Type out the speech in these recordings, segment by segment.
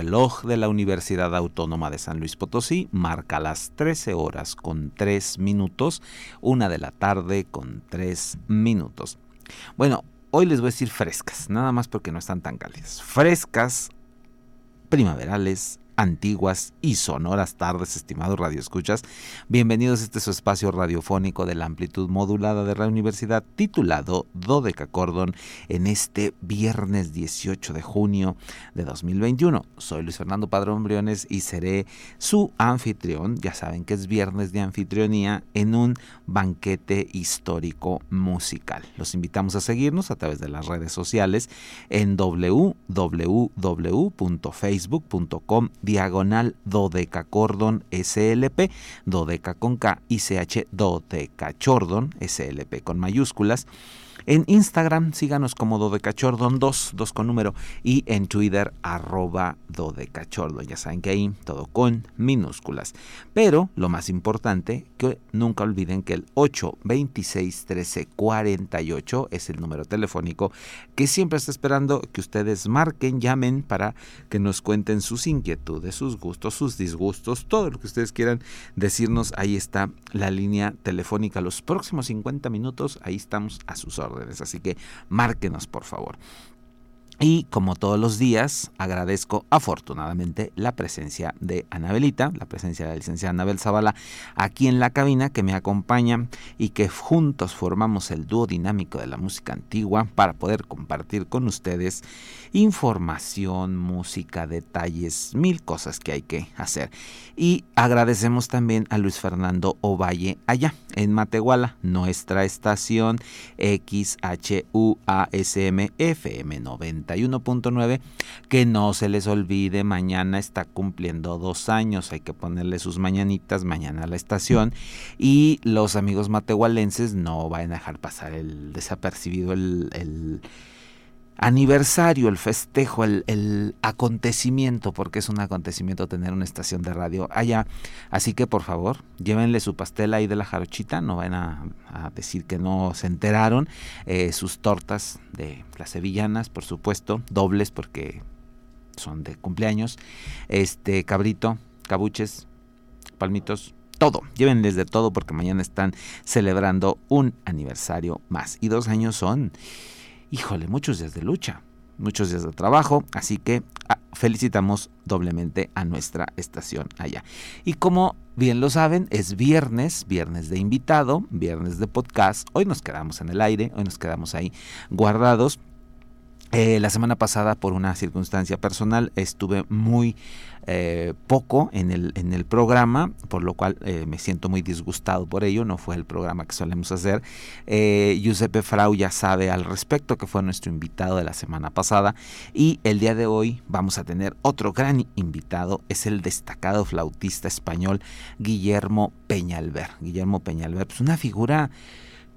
Reloj de la Universidad Autónoma de San Luis Potosí marca las 13 horas con 3 minutos, una de la tarde con 3 minutos. Bueno, hoy les voy a decir frescas, nada más porque no están tan cálidas. Frescas, primaverales, antiguas y sonoras tardes, estimados radioescuchas. Bienvenidos a este su espacio radiofónico de la amplitud modulada de la universidad titulado Dodeca Cordon en este viernes 18 de junio de 2021. Soy Luis Fernando Padrón Briones y seré su anfitrión. Ya saben que es viernes de anfitrionía en un banquete histórico musical. Los invitamos a seguirnos a través de las redes sociales en www.facebook.com diagonal dodeca cordon slp, dodeca con K y ch dodeca chordon slp con mayúsculas. En Instagram síganos como Dodecachordon2, 2 con número, y en Twitter arroba Dodecachordon. Ya saben que ahí todo con minúsculas. Pero lo más importante, que nunca olviden que el 826 13 48 es el número telefónico que siempre está esperando que ustedes marquen, llamen para que nos cuenten sus inquietudes, sus gustos, sus disgustos, todo lo que ustedes quieran decirnos. Ahí está la línea telefónica. Los próximos 50 minutos, ahí estamos a sus órdenes. Así que márquenos, por favor. Y como todos los días, agradezco afortunadamente la presencia de Anabelita, la presencia de la licenciada Anabel Zavala aquí en la cabina que me acompaña y que juntos formamos el dúo dinámico de la música antigua para poder compartir con ustedes información, música, detalles, mil cosas que hay que hacer. Y agradecemos también a Luis Fernando Ovalle allá en Matehuala, nuestra estación XHUASM FM 91.9, que no se les olvide, mañana está cumpliendo dos años, hay que ponerle sus mañanitas mañana a la estación y los amigos matehualenses no van a dejar pasar el desapercibido el aniversario, el festejo, el, acontecimiento, porque es un acontecimiento tener una estación de radio allá. Así que por favor, llévenle su pastel ahí de la jarochita, no van a, decir que no se enteraron. Eh, sus tortas de las sevillanas, por supuesto, dobles porque son de cumpleaños. Este cabrito, cabuches, palmitos, todo, llévenles de todo porque mañana están celebrando un aniversario más. Y dos años son híjole, muchos días de lucha, muchos días de trabajo, así que ah, felicitamos doblemente a nuestra estación allá. Y como bien lo saben, es viernes, viernes de invitado, viernes de podcast, hoy nos quedamos en el aire, hoy nos quedamos ahí guardados. Eh, la semana pasada, por una circunstancia personal, estuve muy eh, poco en el, en el programa, por lo cual eh, me siento muy disgustado por ello, no fue el programa que solemos hacer. Eh, Giuseppe Frau ya sabe al respecto, que fue nuestro invitado de la semana pasada, y el día de hoy vamos a tener otro gran invitado, es el destacado flautista español Guillermo Peñalver. Guillermo Peñalver, pues una figura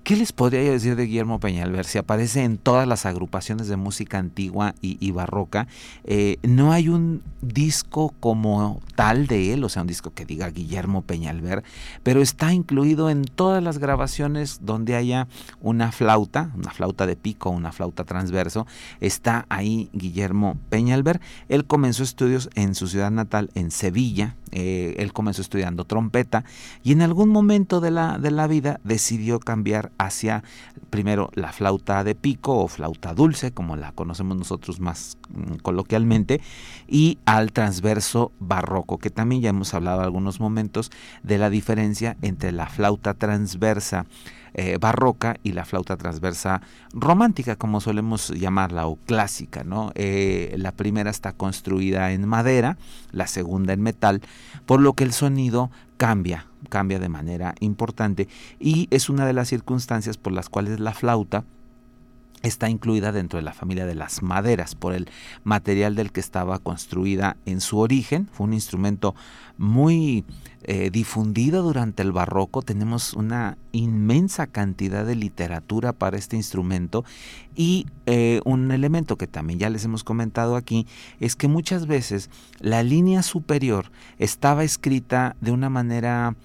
¿Qué les podría decir de Guillermo Peñalver? Si aparece en todas las agrupaciones de música antigua y, barroca, eh, no hay un disco como tal de él, o sea, un disco que diga Guillermo Peñalver, pero está incluido en todas las grabaciones donde haya una flauta, una flauta de pico, una flauta transverso, está ahí Guillermo Peñalver. Él comenzó estudios en su ciudad natal, en Sevilla, eh, él comenzó estudiando trompeta y en algún momento de la, de la vida decidió cambiar hacia primero la flauta de pico o flauta dulce, como la conocemos nosotros más mm, coloquialmente, y al transverso barroco, que también ya hemos hablado algunos momentos de la diferencia entre la flauta transversa eh, barroca y la flauta transversa romántica, como solemos llamarla, o clásica. ¿no? Eh, la primera está construida en madera, la segunda en metal, por lo que el sonido cambia, cambia de manera importante y es una de las circunstancias por las cuales la flauta está incluida dentro de la familia de las maderas por el material del que estaba construida en su origen. Fue un instrumento muy eh, difundido durante el barroco. Tenemos una inmensa cantidad de literatura para este instrumento y eh, un elemento que también ya les hemos comentado aquí es que muchas veces la línea superior estaba escrita de una manera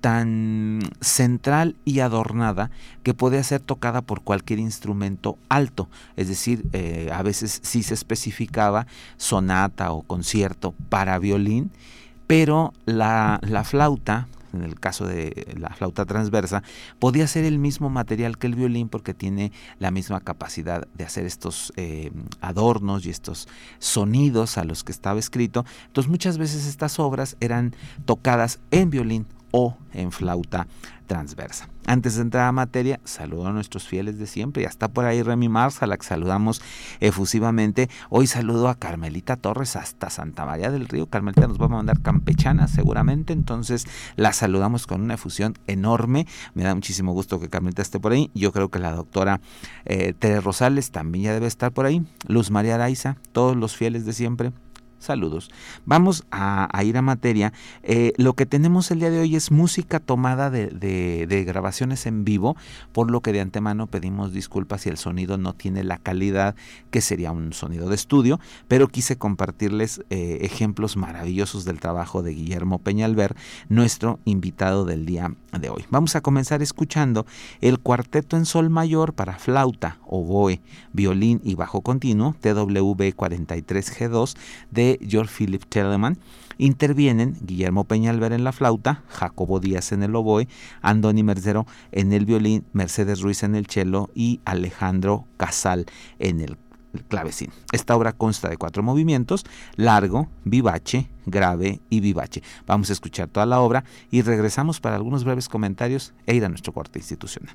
tan central y adornada que puede ser tocada por cualquier instrumento alto. Es decir, eh, a veces sí se especificaba sonata o concierto para violín, pero la, flauta, en el caso de la flauta transversa, podía ser el mismo material que el violín porque tiene la misma capacidad de hacer estos eh, adornos y estos sonidos a los que estaba escrito. Entonces muchas veces estas obras eran tocadas en violín o en flauta transversa. Antes de entrar a materia, saludo a nuestros fieles de siempre. Ya está por ahí Remy Mars, a la que saludamos efusivamente. Hoy saludo a Carmelita Torres hasta Santa María del Río. Carmelita nos va a mandar campechana seguramente, entonces la saludamos con una efusión enorme. Me da muchísimo gusto que Carmelita esté por ahí. Yo creo que la doctora eh, Tere Rosales también ya debe estar por ahí. Luz María Araiza, todos los fieles de siempre. Saludos. Vamos a, ir a materia. Eh, lo que tenemos el día de hoy es música tomada de, grabaciones en vivo, por lo que de antemano pedimos disculpas si el sonido no tiene la calidad que sería un sonido de estudio, pero quise compartirles eh, ejemplos maravillosos del trabajo de Guillermo Peñalver, nuestro invitado del día de hoy. Vamos a comenzar escuchando el cuarteto en sol mayor para flauta, oboe, violín y bajo continuo, TWB 43G2 de George Philip Telemann. Intervienen Guillermo Peñalver en la flauta, Jacobo Díaz en el oboe, Andoni Mercero en el violín, Mercedes Ruiz en el cello y Alejandro Casal en el clavecín. Esta obra consta de cuatro movimientos, largo, vivace, grave y vivace. Vamos a escuchar toda la obra y regresamos para algunos breves comentarios e ir a nuestro corte institucional.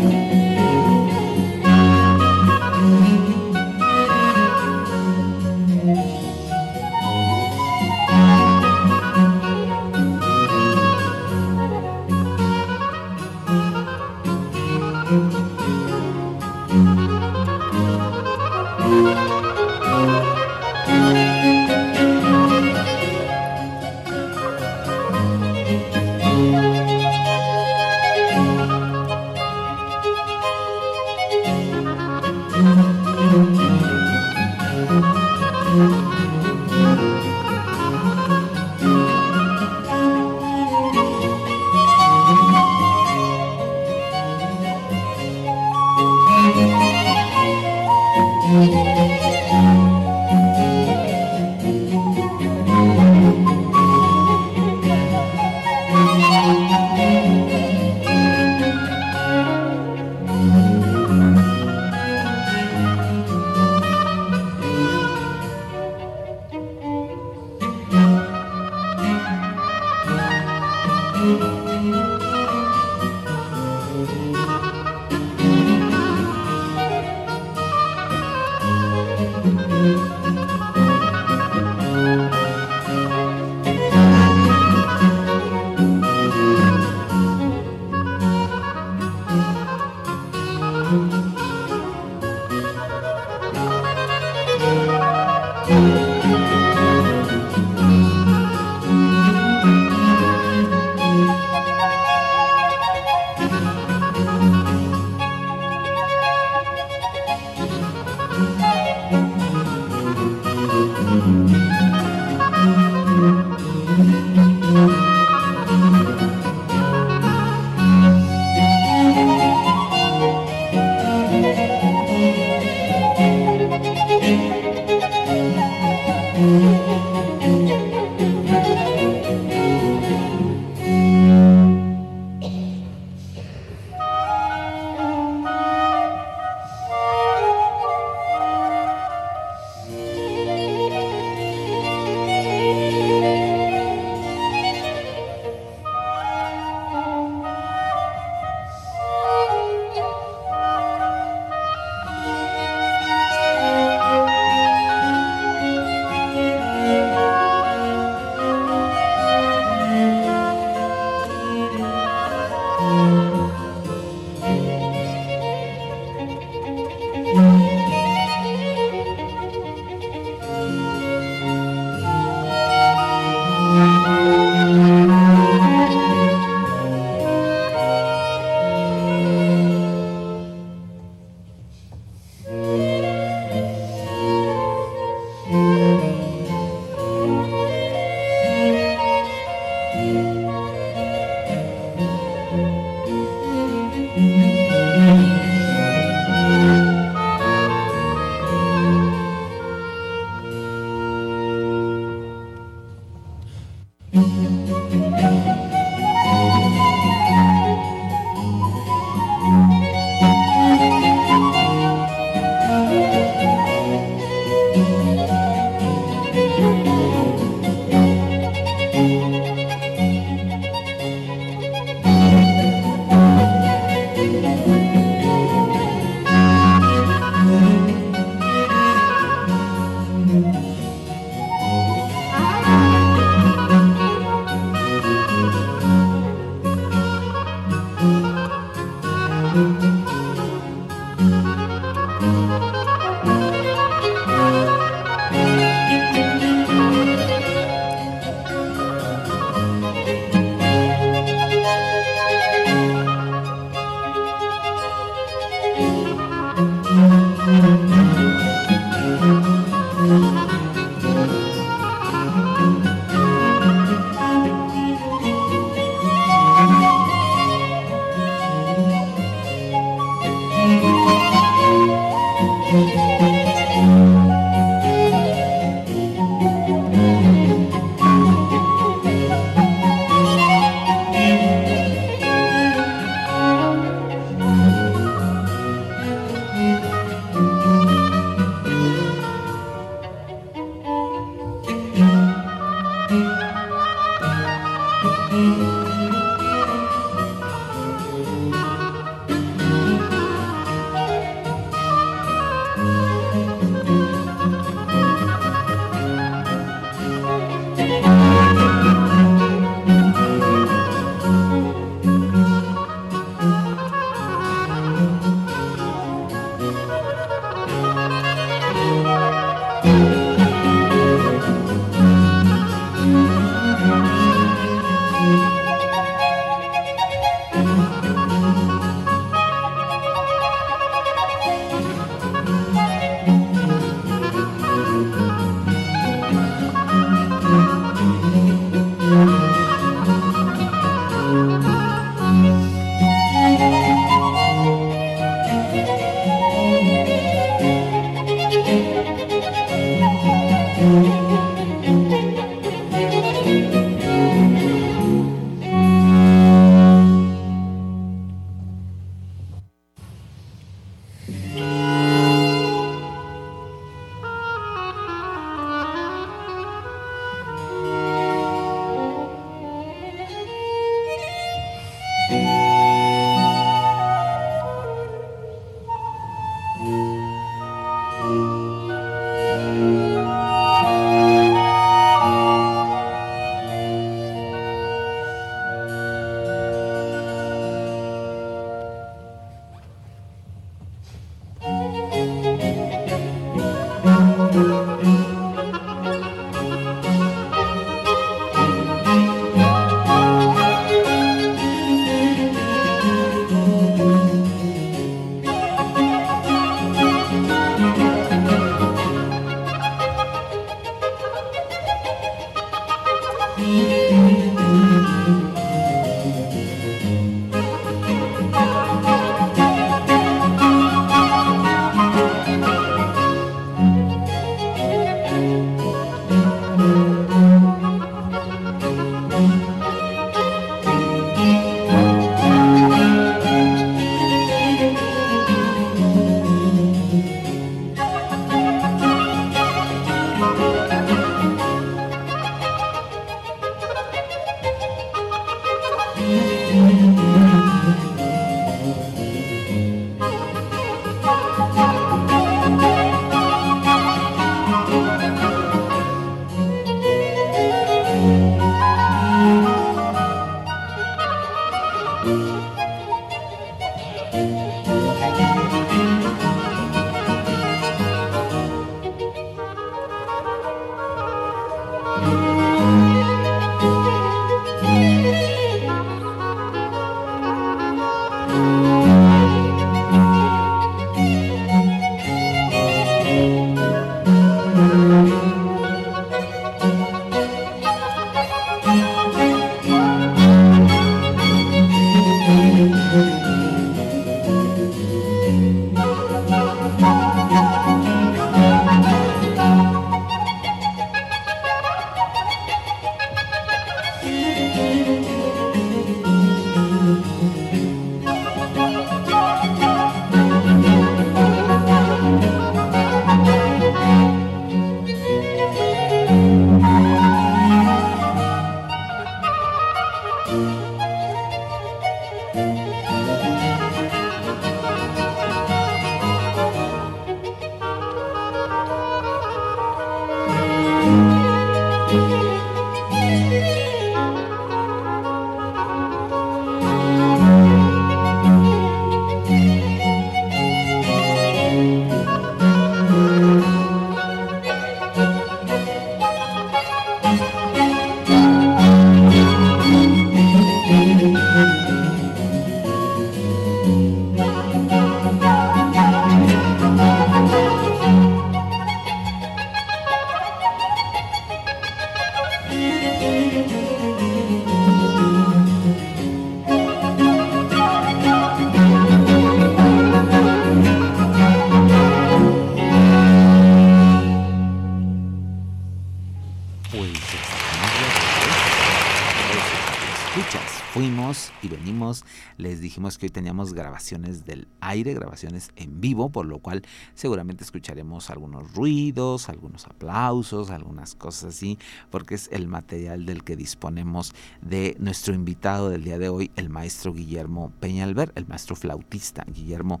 Que hoy teníamos grabaciones del aire, grabaciones en vivo, por lo cual seguramente escucharemos algunos ruidos, algunos aplausos, algunas cosas así, porque es el material del que disponemos de nuestro invitado del día de hoy, el maestro Guillermo Peñalver, el maestro flautista Guillermo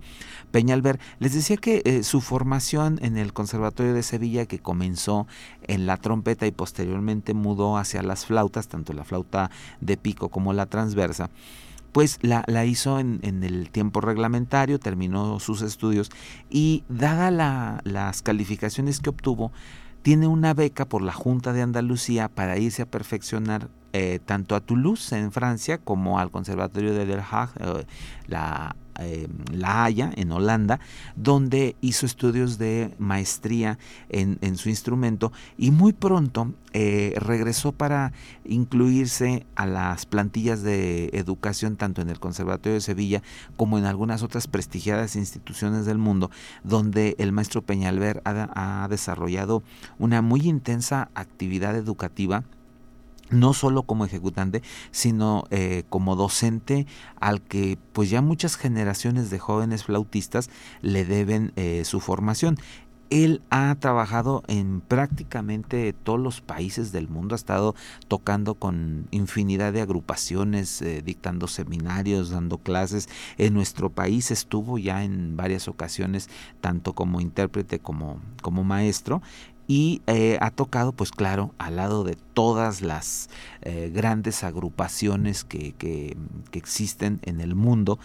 Peñalver. Les decía que eh, su formación en el Conservatorio de Sevilla, que comenzó en la trompeta y posteriormente mudó hacia las flautas, tanto la flauta de pico como la transversa, pues la, hizo en, el tiempo reglamentario, terminó sus estudios y dada las calificaciones que obtuvo, tiene una beca por la Junta de Andalucía para irse a perfeccionar eh, tanto a Toulouse en Francia como al Conservatorio de Haag, eh, la, eh, la, Haya en Holanda, donde hizo estudios de maestría en, en su instrumento y muy pronto regresó para incluirse a las plantillas de educación tanto en el Conservatorio de Sevilla como en algunas otras prestigiadas instituciones del mundo, donde el maestro Peñalver ha, ha desarrollado una muy intensa actividad educativa no solo como ejecutante, sino eh, como docente al que pues ya muchas generaciones de jóvenes flautistas le deben eh, su formación. Él ha trabajado en prácticamente todos los países del mundo, ha estado tocando con infinidad de agrupaciones, eh, dictando seminarios, dando clases. En nuestro país estuvo ya en varias ocasiones, tanto como intérprete como, como maestro, y eh, ha tocado, pues claro, al lado de todas las eh, grandes agrupaciones que, que, que, existen en el mundo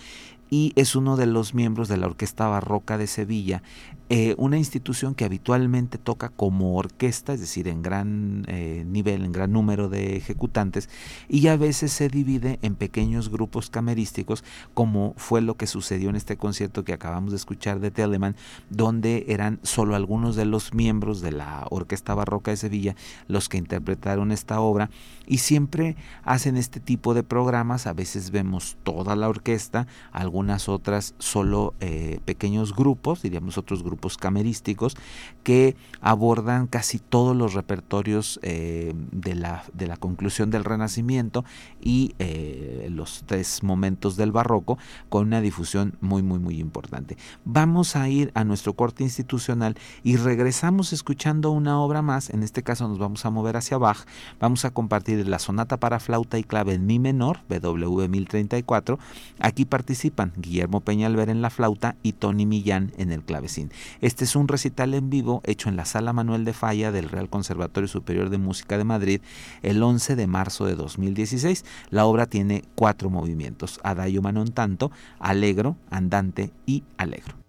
y es uno de los miembros de la Orquesta Barroca de Sevilla, eh, una institución que habitualmente toca como orquesta, es decir, en gran eh, nivel, en gran número de ejecutantes, y a veces se divide en pequeños grupos camerísticos, como fue lo que sucedió en este concierto que acabamos de escuchar de Telemann, donde eran solo algunos de los miembros de la Orquesta Barroca de Sevilla los que interpretaron esta obra, y siempre hacen este tipo de programas, a veces vemos toda la orquesta, algunas otras solo eh, pequeños grupos, diríamos otros grupos camerísticos que abordan casi todos los repertorios eh, de, la, de, la, conclusión del Renacimiento y eh, los tres momentos del Barroco con una difusión muy, muy, muy importante. Vamos a ir a nuestro corte institucional y regresamos escuchando una obra más, en este caso nos vamos a mover hacia Bach, vamos a compartir la sonata para flauta y clave en mi menor, BW 1034, aquí participan Guillermo Peñalver en la flauta y Tony Millán en el clavecín. Este es un recital en vivo hecho en la Sala Manuel de Falla del Real Conservatorio Superior de Música de Madrid el 11 de marzo de 2016. La obra tiene cuatro movimientos, Adagio Manon Tanto, Alegro, Andante y Alegro.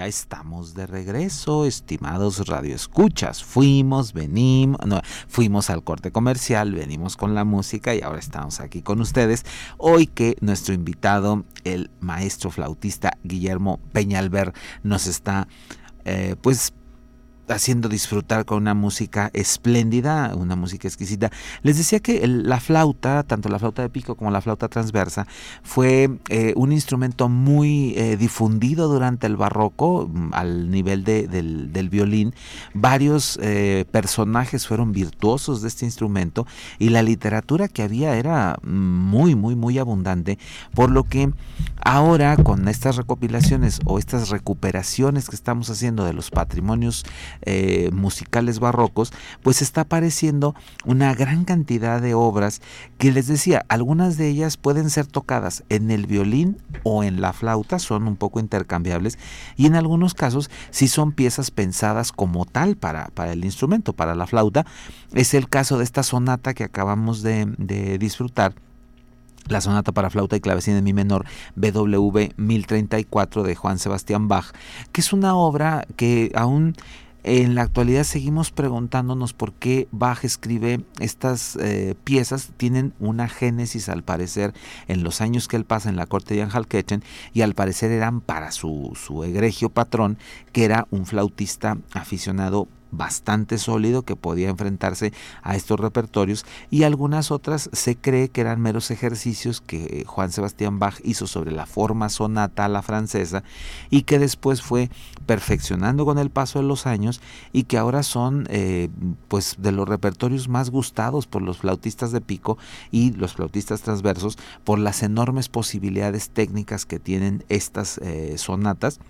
Ya estamos de regreso, estimados radioescuchas. Fuimos, venimos, no, fuimos al corte comercial, venimos con la música y ahora estamos aquí con ustedes. Hoy que nuestro invitado, el maestro flautista Guillermo Peñalver, nos está eh, pues haciendo disfrutar con una música espléndida, una música exquisita. Les decía que la flauta, tanto la flauta de pico como la flauta transversa, fue eh, un instrumento muy eh, difundido durante el barroco mm, al nivel del, violín. Varios eh, personajes fueron virtuosos de este instrumento y la literatura que había era muy, muy, muy abundante, por lo que ahora con estas recopilaciones o estas recuperaciones que estamos haciendo de los patrimonios eh, musicales barrocos, pues está apareciendo una gran cantidad de obras que les decía, algunas de ellas pueden ser tocadas en el violín o en la flauta, son un poco intercambiables, y en algunos casos si son piezas pensadas como tal para, para el instrumento, para la flauta. Es el caso de esta sonata que acabamos de, de disfrutar la sonata para flauta y clavecín en mi menor BW 1034 de Juan Sebastián Bach, que es una obra que aún en la actualidad seguimos preguntándonos por qué Bach escribe estas eh, piezas. Tienen una génesis al parecer en los años que él pasa en la corte de Anhalketten y al parecer eran para su, su egregio patrón que era un flautista aficionado bastante sólido que podía enfrentarse a estos repertorios y algunas otras se cree que eran meros ejercicios que Juan Sebastián Bach hizo sobre la forma sonata a la francesa y que después fue perfeccionando con el paso de los años y que ahora son eh, pues de los repertorios más gustados por los flautistas de pico y los flautistas transversos por las enormes posibilidades técnicas que tienen estas eh, sonatas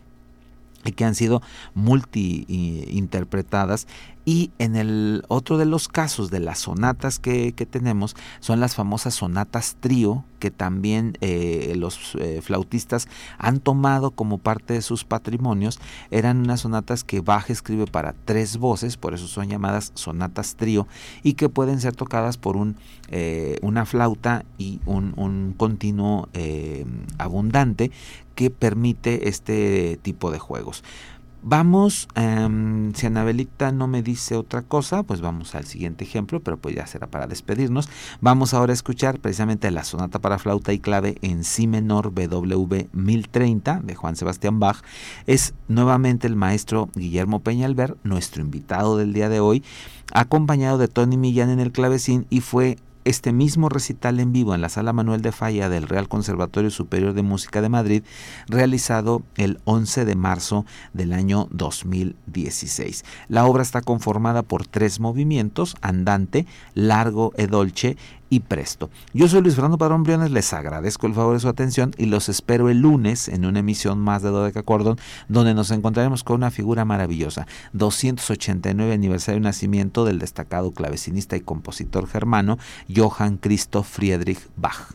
y que han sido multi interpretadas y en el otro de los casos de las sonatas que, tenemos son las famosas sonatas trío que también eh, los eh, flautistas han tomado como parte de sus patrimonios. Eran unas sonatas que Bach escribe para tres voces, por eso son llamadas sonatas trío y que pueden ser tocadas por un, eh, una flauta y un, un continuo abundante que permite este tipo de juegos. Vamos, em, si Anabelita no me dice otra cosa, pues vamos al siguiente ejemplo, pero pues ya será para despedirnos. Vamos ahora a escuchar precisamente la sonata para flauta y clave en Si menor BW 1030 de Juan Sebastián Bach. Es nuevamente el maestro Guillermo Peñalver, nuestro invitado del día de hoy, acompañado de Tony Millán en el clavecín y fue este mismo recital en vivo en la Sala Manuel de Falla del Real Conservatorio Superior de Música de Madrid, realizado el 11 de marzo del año 2016. La obra está conformada por tres movimientos, andante, largo e dolce y presto. Yo soy Luis Fernando Padrón Briones, les agradezco el favor de su atención y los espero el lunes en una emisión más de Dodeca Cordón, donde nos encontraremos con una figura maravillosa, 289 aniversario de nacimiento del destacado clavecinista y compositor germano Johann Christoph Friedrich Bach.